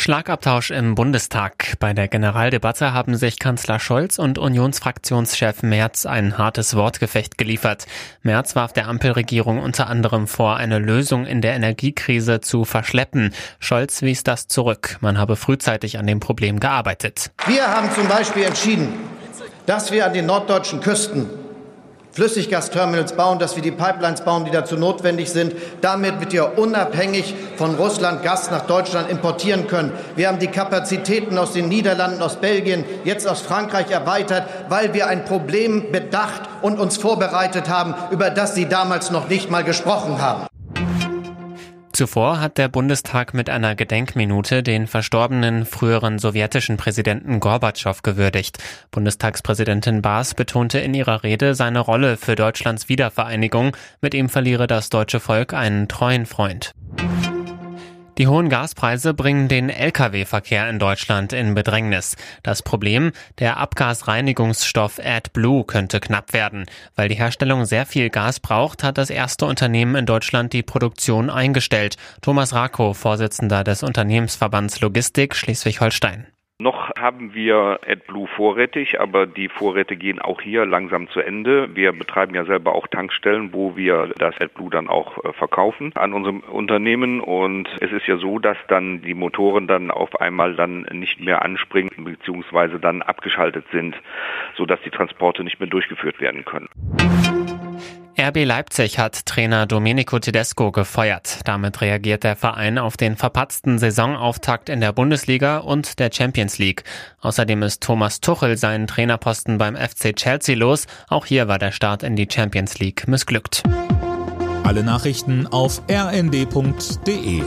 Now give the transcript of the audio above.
Schlagabtausch im Bundestag. Bei der Generaldebatte haben sich Kanzler Scholz und Unionsfraktionschef Merz ein hartes Wortgefecht geliefert. Merz warf der Ampelregierung unter anderem vor, eine Lösung in der Energiekrise zu verschleppen. Scholz wies das zurück. Man habe frühzeitig an dem Problem gearbeitet. Wir haben zum Beispiel entschieden, dass wir an den norddeutschen Küsten Flüssiggasterminals bauen, dass wir die Pipelines bauen, die dazu notwendig sind. Damit wird wir unabhängig von Russland Gas nach Deutschland importieren können. Wir haben die Kapazitäten aus den Niederlanden, aus Belgien, jetzt aus Frankreich erweitert, weil wir ein Problem bedacht und uns vorbereitet haben, über das Sie damals noch nicht mal gesprochen haben. Zuvor hat der Bundestag mit einer Gedenkminute den verstorbenen früheren sowjetischen Präsidenten Gorbatschow gewürdigt. Bundestagspräsidentin Baas betonte in ihrer Rede seine Rolle für Deutschlands Wiedervereinigung. Mit ihm verliere das deutsche Volk einen treuen Freund. Die hohen Gaspreise bringen den Lkw-Verkehr in Deutschland in Bedrängnis. Das Problem, der Abgasreinigungsstoff AdBlue könnte knapp werden. Weil die Herstellung sehr viel Gas braucht, hat das erste Unternehmen in Deutschland die Produktion eingestellt. Thomas Rakow, Vorsitzender des Unternehmensverbands Logistik Schleswig-Holstein. Noch haben wir AdBlue vorrätig, aber die Vorräte gehen auch hier langsam zu Ende. Wir betreiben ja selber auch Tankstellen, wo wir das AdBlue dann auch äh, verkaufen an unserem Unternehmen. Und es ist ja so, dass dann die Motoren dann auf einmal dann nicht mehr anspringen bzw. dann abgeschaltet sind, sodass die Transporte nicht mehr durchgeführt werden können. RB Leipzig hat Trainer Domenico Tedesco gefeuert. Damit reagiert der Verein auf den verpatzten Saisonauftakt in der Bundesliga und der Champions League. Außerdem ist Thomas Tuchel seinen Trainerposten beim FC Chelsea los. Auch hier war der Start in die Champions League missglückt. Alle Nachrichten auf rnd.de